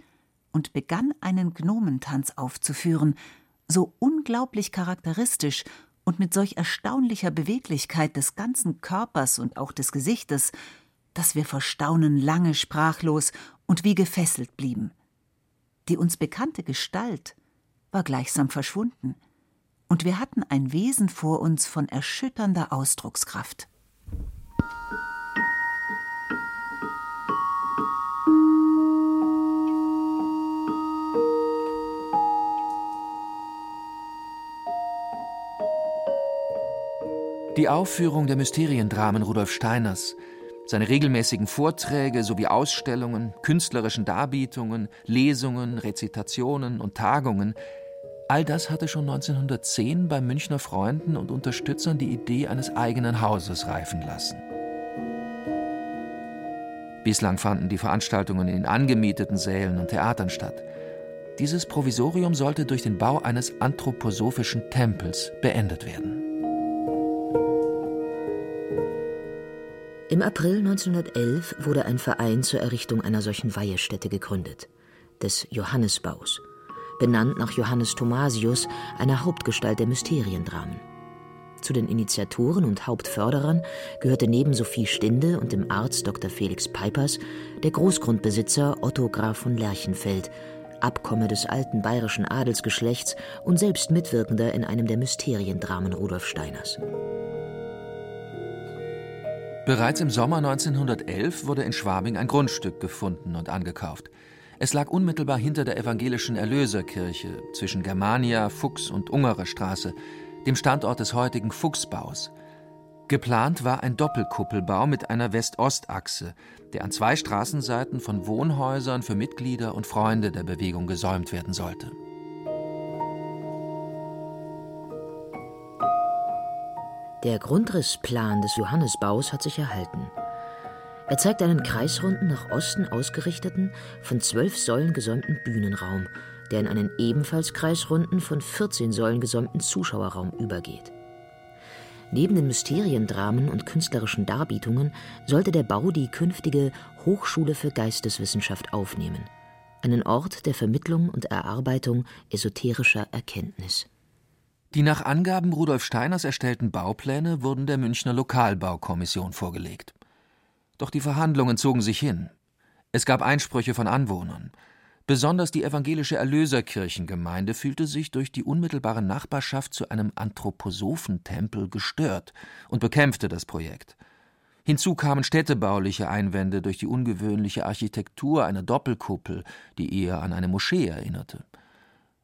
und begann einen Gnomentanz aufzuführen, so unglaublich charakteristisch und mit solch erstaunlicher Beweglichkeit des ganzen Körpers und auch des Gesichtes, dass wir vor Staunen lange sprachlos und wie gefesselt blieben. Die uns bekannte Gestalt war gleichsam verschwunden, und wir hatten ein Wesen vor uns von erschütternder Ausdruckskraft. Die Aufführung der Mysteriendramen Rudolf Steiners, seine regelmäßigen Vorträge sowie Ausstellungen, künstlerischen Darbietungen, Lesungen, Rezitationen und Tagungen, all das hatte schon 1910 bei Münchner Freunden und Unterstützern die Idee eines eigenen Hauses reifen lassen. Bislang fanden die Veranstaltungen in angemieteten Sälen und Theatern statt. Dieses Provisorium sollte durch den Bau eines anthroposophischen Tempels beendet werden. Im April 1911 wurde ein Verein zur Errichtung einer solchen Weihestätte gegründet, des Johannesbaus, benannt nach Johannes Thomasius, einer Hauptgestalt der Mysteriendramen. Zu den Initiatoren und Hauptförderern gehörte neben Sophie Stinde und dem Arzt Dr. Felix Peipers der Großgrundbesitzer Otto Graf von Lerchenfeld, Abkomme des alten bayerischen Adelsgeschlechts und selbst Mitwirkender in einem der Mysteriendramen Rudolf Steiners. Bereits im Sommer 1911 wurde in Schwabing ein Grundstück gefunden und angekauft. Es lag unmittelbar hinter der evangelischen Erlöserkirche zwischen Germania, Fuchs und Ungerer Straße, dem Standort des heutigen Fuchsbaus. Geplant war ein Doppelkuppelbau mit einer West-Ost-Achse, der an zwei Straßenseiten von Wohnhäusern für Mitglieder und Freunde der Bewegung gesäumt werden sollte. Der Grundrissplan des Johannesbaus hat sich erhalten. Er zeigt einen kreisrunden, nach Osten ausgerichteten, von zwölf Säulen gesäumten Bühnenraum, der in einen ebenfalls kreisrunden, von 14 Säulen gesäumten Zuschauerraum übergeht. Neben den Mysteriendramen und künstlerischen Darbietungen sollte der Bau die künftige Hochschule für Geisteswissenschaft aufnehmen, einen Ort der Vermittlung und Erarbeitung esoterischer Erkenntnis. Die nach Angaben Rudolf Steiners erstellten Baupläne wurden der Münchner Lokalbaukommission vorgelegt. Doch die Verhandlungen zogen sich hin. Es gab Einsprüche von Anwohnern. Besonders die evangelische Erlöserkirchengemeinde fühlte sich durch die unmittelbare Nachbarschaft zu einem Anthroposophentempel gestört und bekämpfte das Projekt. Hinzu kamen städtebauliche Einwände durch die ungewöhnliche Architektur einer Doppelkuppel, die eher an eine Moschee erinnerte.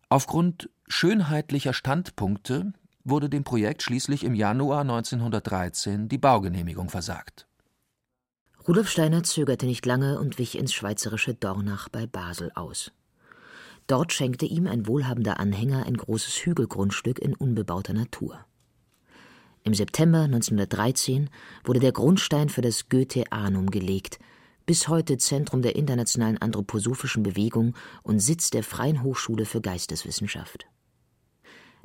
Aufgrund schönheitlicher Standpunkte wurde dem Projekt schließlich im Januar 1913 die Baugenehmigung versagt. Rudolf Steiner zögerte nicht lange und wich ins schweizerische Dornach bei Basel aus. Dort schenkte ihm ein wohlhabender Anhänger ein großes Hügelgrundstück in unbebauter Natur. Im September 1913 wurde der Grundstein für das Goetheanum gelegt, bis heute Zentrum der internationalen anthroposophischen Bewegung und Sitz der Freien Hochschule für Geisteswissenschaft.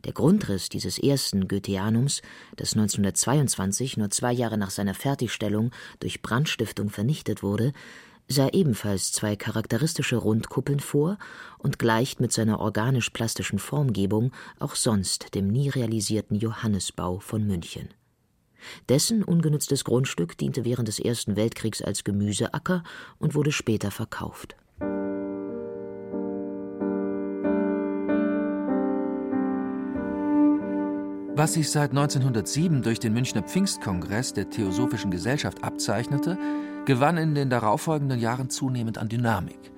Der Grundriss dieses ersten Goetheanums, das 1922, nur zwei Jahre nach seiner Fertigstellung, durch Brandstiftung vernichtet wurde, sah ebenfalls zwei charakteristische Rundkuppeln vor und gleicht mit seiner organisch-plastischen Formgebung auch sonst dem nie realisierten Johannesbau von München. Dessen ungenutztes Grundstück diente während des Ersten Weltkriegs als Gemüseacker und wurde später verkauft. Was sich seit 1907 durch den Münchner Pfingstkongress der Theosophischen Gesellschaft abzeichnete, gewann in den darauffolgenden Jahren zunehmend an Dynamik.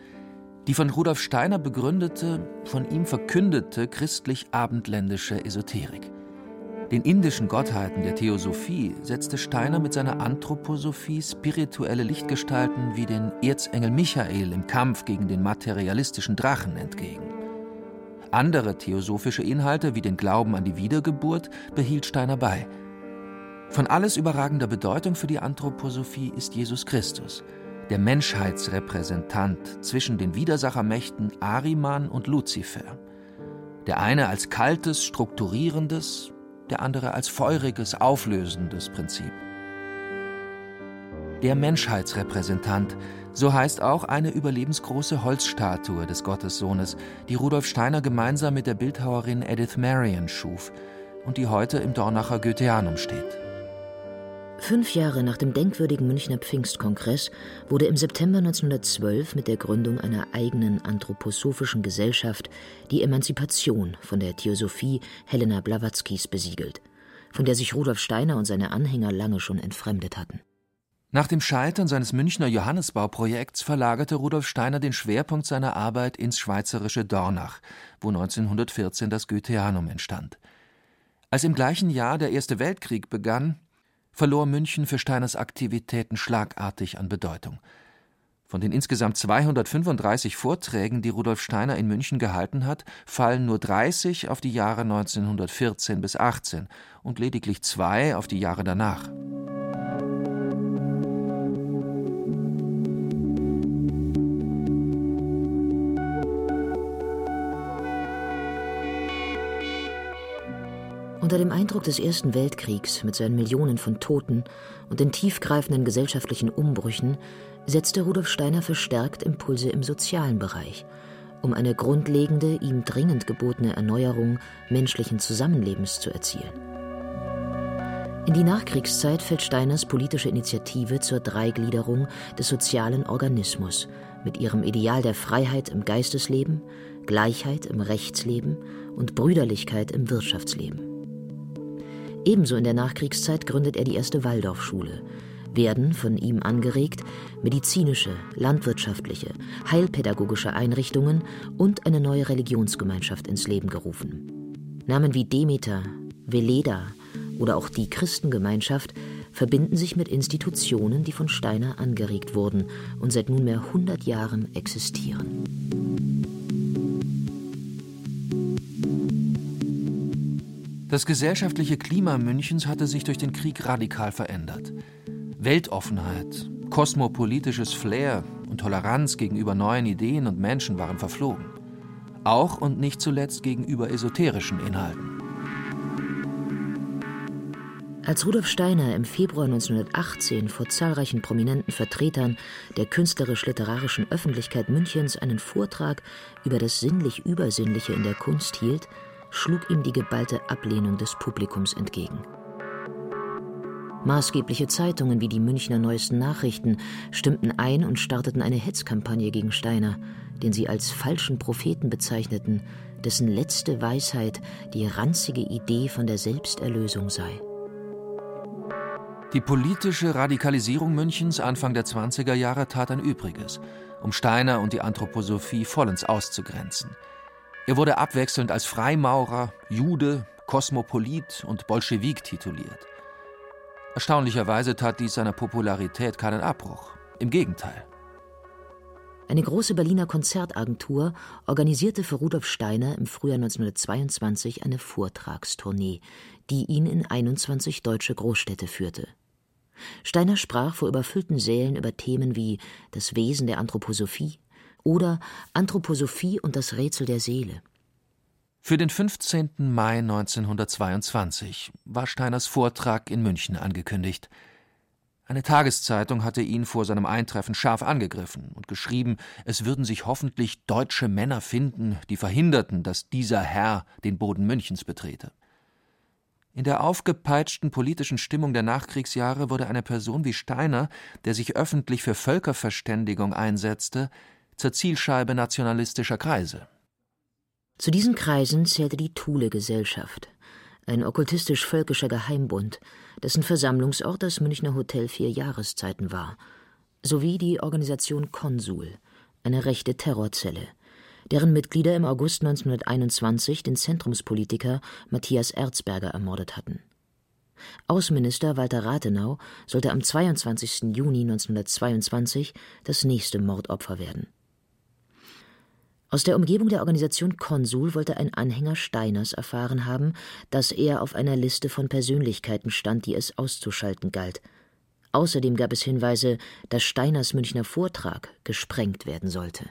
Die von Rudolf Steiner begründete, von ihm verkündete christlich-abendländische Esoterik. Den indischen Gottheiten der Theosophie setzte Steiner mit seiner Anthroposophie spirituelle Lichtgestalten wie den Erzengel Michael im Kampf gegen den materialistischen Drachen entgegen. Andere theosophische Inhalte wie den Glauben an die Wiedergeburt behielt Steiner bei. Von alles überragender Bedeutung für die Anthroposophie ist Jesus Christus, der Menschheitsrepräsentant zwischen den Widersachermächten Ariman und Luzifer. Der eine als kaltes, strukturierendes, der andere als feuriges, auflösendes Prinzip. Der Menschheitsrepräsentant, so heißt auch eine überlebensgroße Holzstatue des Gottessohnes, die Rudolf Steiner gemeinsam mit der Bildhauerin Edith Marion schuf und die heute im Dornacher Goetheanum steht. Fünf Jahre nach dem denkwürdigen Münchner Pfingstkongress wurde im September 1912 mit der Gründung einer eigenen anthroposophischen Gesellschaft die Emanzipation von der Theosophie Helena Blawatzkis besiegelt, von der sich Rudolf Steiner und seine Anhänger lange schon entfremdet hatten. Nach dem Scheitern seines Münchner Johannesbauprojekts verlagerte Rudolf Steiner den Schwerpunkt seiner Arbeit ins schweizerische Dornach, wo 1914 das Goetheanum entstand. Als im gleichen Jahr der Erste Weltkrieg begann, verlor München für Steiners Aktivitäten schlagartig an Bedeutung. Von den insgesamt 235 Vorträgen, die Rudolf Steiner in München gehalten hat, fallen nur 30 auf die Jahre 1914 bis 18 und lediglich zwei auf die Jahre danach. Unter dem Eindruck des Ersten Weltkriegs mit seinen Millionen von Toten und den tiefgreifenden gesellschaftlichen Umbrüchen setzte Rudolf Steiner verstärkt Impulse im sozialen Bereich, um eine grundlegende, ihm dringend gebotene Erneuerung menschlichen Zusammenlebens zu erzielen. In die Nachkriegszeit fällt Steiners politische Initiative zur Dreigliederung des sozialen Organismus mit ihrem Ideal der Freiheit im Geistesleben, Gleichheit im Rechtsleben und Brüderlichkeit im Wirtschaftsleben. Ebenso in der Nachkriegszeit gründet er die erste Waldorfschule, werden von ihm angeregt medizinische, landwirtschaftliche, heilpädagogische Einrichtungen und eine neue Religionsgemeinschaft ins Leben gerufen. Namen wie Demeter, Veleda oder auch die Christengemeinschaft verbinden sich mit Institutionen, die von Steiner angeregt wurden und seit nunmehr 100 Jahren existieren. Das gesellschaftliche Klima Münchens hatte sich durch den Krieg radikal verändert. Weltoffenheit, kosmopolitisches Flair und Toleranz gegenüber neuen Ideen und Menschen waren verflogen. Auch und nicht zuletzt gegenüber esoterischen Inhalten. Als Rudolf Steiner im Februar 1918 vor zahlreichen prominenten Vertretern der künstlerisch-literarischen Öffentlichkeit Münchens einen Vortrag über das sinnlich-übersinnliche in der Kunst hielt, schlug ihm die geballte Ablehnung des Publikums entgegen. Maßgebliche Zeitungen wie die Münchner Neuesten Nachrichten stimmten ein und starteten eine Hetzkampagne gegen Steiner, den sie als falschen Propheten bezeichneten, dessen letzte Weisheit die ranzige Idee von der Selbsterlösung sei. Die politische Radikalisierung Münchens Anfang der 20er Jahre tat ein Übriges, um Steiner und die Anthroposophie vollends auszugrenzen – er wurde abwechselnd als Freimaurer, Jude, Kosmopolit und Bolschewik tituliert. Erstaunlicherweise tat dies seiner Popularität keinen Abbruch. Im Gegenteil. Eine große Berliner Konzertagentur organisierte für Rudolf Steiner im Frühjahr 1922 eine Vortragstournee, die ihn in 21 deutsche Großstädte führte. Steiner sprach vor überfüllten Sälen über Themen wie das Wesen der Anthroposophie, oder Anthroposophie und das Rätsel der Seele. Für den 15. Mai 1922 war Steiners Vortrag in München angekündigt. Eine Tageszeitung hatte ihn vor seinem Eintreffen scharf angegriffen und geschrieben, es würden sich hoffentlich deutsche Männer finden, die verhinderten, dass dieser Herr den Boden Münchens betrete. In der aufgepeitschten politischen Stimmung der Nachkriegsjahre wurde eine Person wie Steiner, der sich öffentlich für Völkerverständigung einsetzte, zur Zielscheibe nationalistischer Kreise. Zu diesen Kreisen zählte die Thule-Gesellschaft, ein okkultistisch-völkischer Geheimbund, dessen Versammlungsort das Münchner Hotel Vier Jahreszeiten war, sowie die Organisation Konsul, eine rechte Terrorzelle, deren Mitglieder im August 1921 den Zentrumspolitiker Matthias Erzberger ermordet hatten. Außenminister Walter Rathenau sollte am 22. Juni 1922 das nächste Mordopfer werden. Aus der Umgebung der Organisation Konsul wollte ein Anhänger Steiners erfahren haben, dass er auf einer Liste von Persönlichkeiten stand, die es auszuschalten galt. Außerdem gab es Hinweise, dass Steiners Münchner Vortrag gesprengt werden sollte.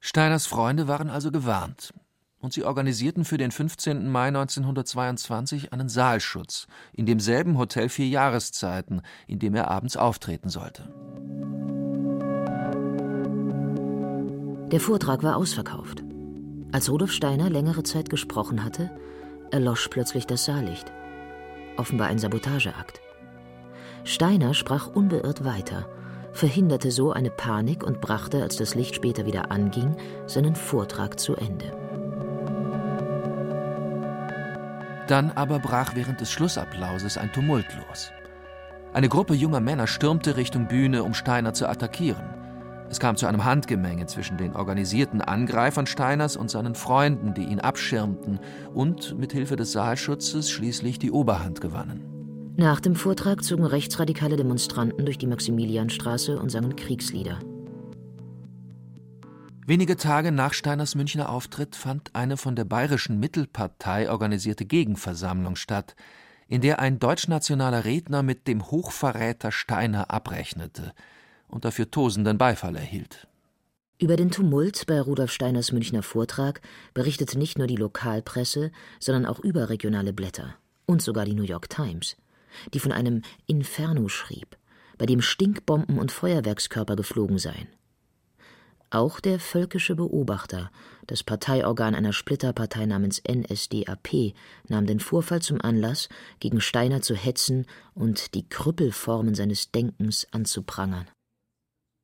Steiners Freunde waren also gewarnt und sie organisierten für den 15. Mai 1922 einen Saalschutz in demselben Hotel Vier Jahreszeiten, in dem er abends auftreten sollte. Der Vortrag war ausverkauft. Als Rudolf Steiner längere Zeit gesprochen hatte, erlosch plötzlich das Saallicht. Offenbar ein Sabotageakt. Steiner sprach unbeirrt weiter, verhinderte so eine Panik und brachte, als das Licht später wieder anging, seinen Vortrag zu Ende. Dann aber brach während des Schlussapplauses ein Tumult los. Eine Gruppe junger Männer stürmte Richtung Bühne, um Steiner zu attackieren. Es kam zu einem Handgemenge zwischen den organisierten Angreifern Steiners und seinen Freunden, die ihn abschirmten und mit Hilfe des Saalschutzes schließlich die Oberhand gewannen. Nach dem Vortrag zogen rechtsradikale Demonstranten durch die Maximilianstraße und sangen Kriegslieder. Wenige Tage nach Steiners Münchner Auftritt fand eine von der Bayerischen Mittelpartei organisierte Gegenversammlung statt, in der ein deutschnationaler Redner mit dem Hochverräter Steiner abrechnete – und dafür tosenden Beifall erhielt. Über den Tumult bei Rudolf Steiners Münchner Vortrag berichtete nicht nur die Lokalpresse, sondern auch überregionale Blätter und sogar die New York Times, die von einem Inferno schrieb, bei dem Stinkbomben und Feuerwerkskörper geflogen seien. Auch der völkische Beobachter, das Parteiorgan einer Splitterpartei namens NSDAP, nahm den Vorfall zum Anlass, gegen Steiner zu hetzen und die Krüppelformen seines Denkens anzuprangern.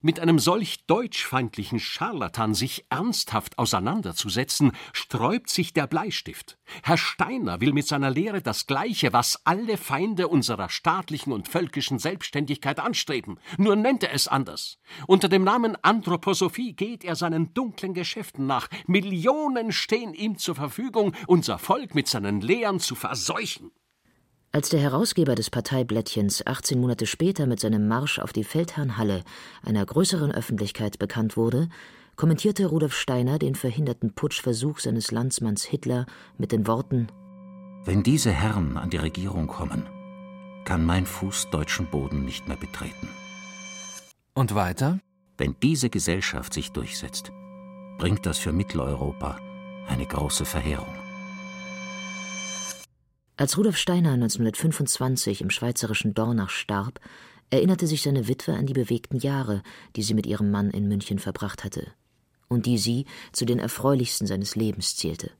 Mit einem solch deutschfeindlichen Scharlatan sich ernsthaft auseinanderzusetzen, sträubt sich der Bleistift. Herr Steiner will mit seiner Lehre das Gleiche, was alle Feinde unserer staatlichen und völkischen Selbstständigkeit anstreben, nur nennt er es anders. Unter dem Namen Anthroposophie geht er seinen dunklen Geschäften nach. Millionen stehen ihm zur Verfügung, unser Volk mit seinen Lehren zu verseuchen. Als der Herausgeber des Parteiblättchens 18 Monate später mit seinem Marsch auf die Feldherrnhalle einer größeren Öffentlichkeit bekannt wurde, kommentierte Rudolf Steiner den verhinderten Putschversuch seines Landsmanns Hitler mit den Worten Wenn diese Herren an die Regierung kommen, kann mein Fuß deutschen Boden nicht mehr betreten. Und weiter? Wenn diese Gesellschaft sich durchsetzt, bringt das für Mitteleuropa eine große Verheerung. Als Rudolf Steiner 1925 im schweizerischen Dornach starb, erinnerte sich seine Witwe an die bewegten Jahre, die sie mit ihrem Mann in München verbracht hatte und die sie zu den erfreulichsten seines Lebens zählte.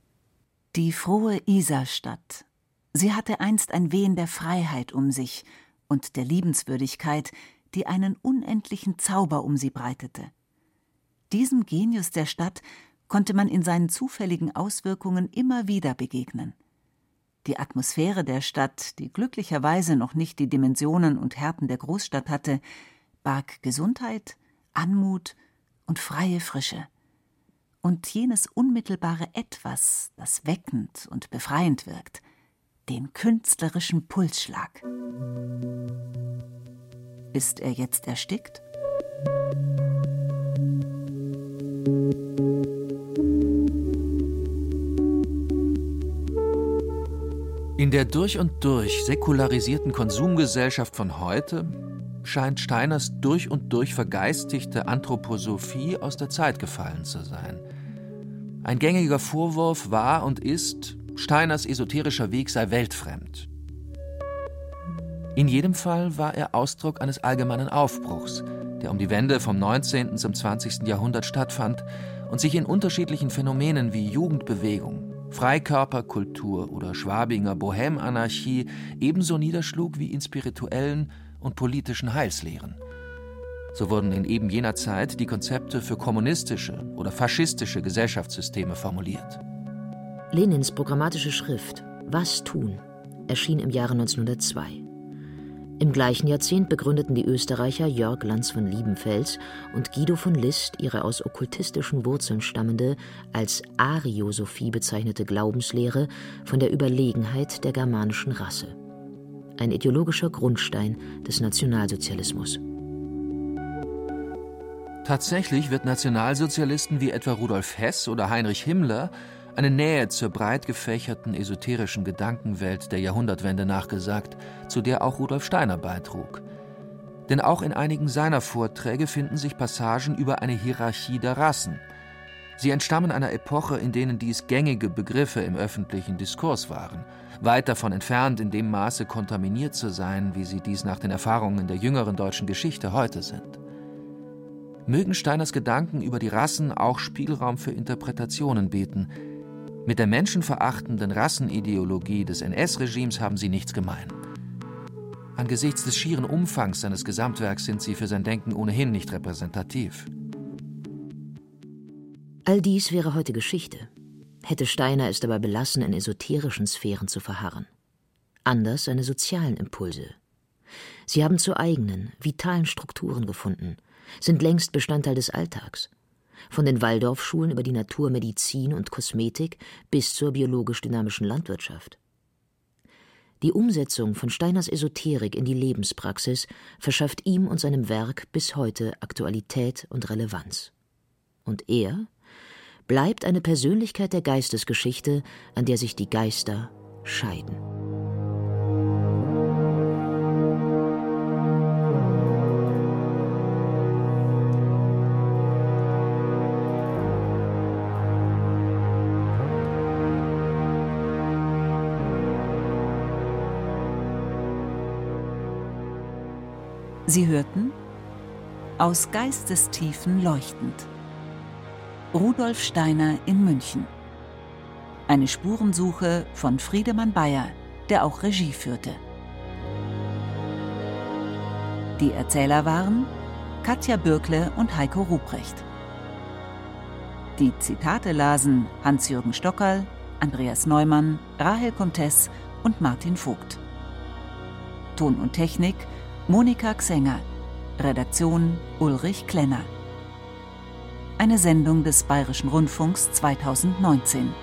Die frohe Isarstadt. Sie hatte einst ein Wehen der Freiheit um sich und der Liebenswürdigkeit, die einen unendlichen Zauber um sie breitete. Diesem Genius der Stadt konnte man in seinen zufälligen Auswirkungen immer wieder begegnen. Die Atmosphäre der Stadt, die glücklicherweise noch nicht die Dimensionen und Härten der Großstadt hatte, barg Gesundheit, Anmut und freie Frische. Und jenes unmittelbare Etwas, das weckend und befreiend wirkt, den künstlerischen Pulsschlag. Ist er jetzt erstickt? In der durch und durch säkularisierten Konsumgesellschaft von heute scheint Steiners durch und durch vergeistigte Anthroposophie aus der Zeit gefallen zu sein. Ein gängiger Vorwurf war und ist, Steiners esoterischer Weg sei weltfremd. In jedem Fall war er Ausdruck eines allgemeinen Aufbruchs, der um die Wende vom 19. zum 20. Jahrhundert stattfand und sich in unterschiedlichen Phänomenen wie Jugendbewegung, Freikörperkultur oder Schwabinger Bohème-Anarchie ebenso niederschlug wie in spirituellen und politischen Heilslehren. So wurden in eben jener Zeit die Konzepte für kommunistische oder faschistische Gesellschaftssysteme formuliert. Lenins programmatische Schrift Was tun erschien im Jahre 1902. Im gleichen Jahrzehnt begründeten die Österreicher Jörg Lanz von Liebenfels und Guido von List ihre aus okkultistischen Wurzeln stammende, als Ariosophie bezeichnete Glaubenslehre von der Überlegenheit der germanischen Rasse. Ein ideologischer Grundstein des Nationalsozialismus. Tatsächlich wird Nationalsozialisten wie etwa Rudolf Hess oder Heinrich Himmler eine Nähe zur breit gefächerten esoterischen Gedankenwelt der Jahrhundertwende nachgesagt, zu der auch Rudolf Steiner beitrug. Denn auch in einigen seiner Vorträge finden sich Passagen über eine Hierarchie der Rassen. Sie entstammen einer Epoche, in denen dies gängige Begriffe im öffentlichen Diskurs waren, weit davon entfernt, in dem Maße kontaminiert zu sein, wie sie dies nach den Erfahrungen der jüngeren deutschen Geschichte heute sind. Mögen Steiners Gedanken über die Rassen auch Spielraum für Interpretationen bieten, mit der menschenverachtenden Rassenideologie des NS-Regimes haben sie nichts gemein. Angesichts des schieren Umfangs seines Gesamtwerks sind sie für sein Denken ohnehin nicht repräsentativ. All dies wäre heute Geschichte. Hätte Steiner es dabei belassen, in esoterischen Sphären zu verharren. Anders seine sozialen Impulse. Sie haben zu eigenen, vitalen Strukturen gefunden, sind längst Bestandteil des Alltags von den Waldorfschulen über die Naturmedizin und Kosmetik bis zur biologisch-dynamischen Landwirtschaft. Die Umsetzung von Steiners Esoterik in die Lebenspraxis verschafft ihm und seinem Werk bis heute Aktualität und Relevanz. Und er bleibt eine Persönlichkeit der Geistesgeschichte, an der sich die Geister scheiden. Sie hörten Aus Geistestiefen leuchtend. Rudolf Steiner in München. Eine Spurensuche von Friedemann Bayer, der auch Regie führte. Die Erzähler waren Katja Bürkle und Heiko Ruprecht. Die Zitate lasen Hans-Jürgen Stockerl, Andreas Neumann, Rahel Comtes und Martin Vogt. Ton und Technik Monika Xenger. Redaktion Ulrich Klenner. Eine Sendung des Bayerischen Rundfunks 2019.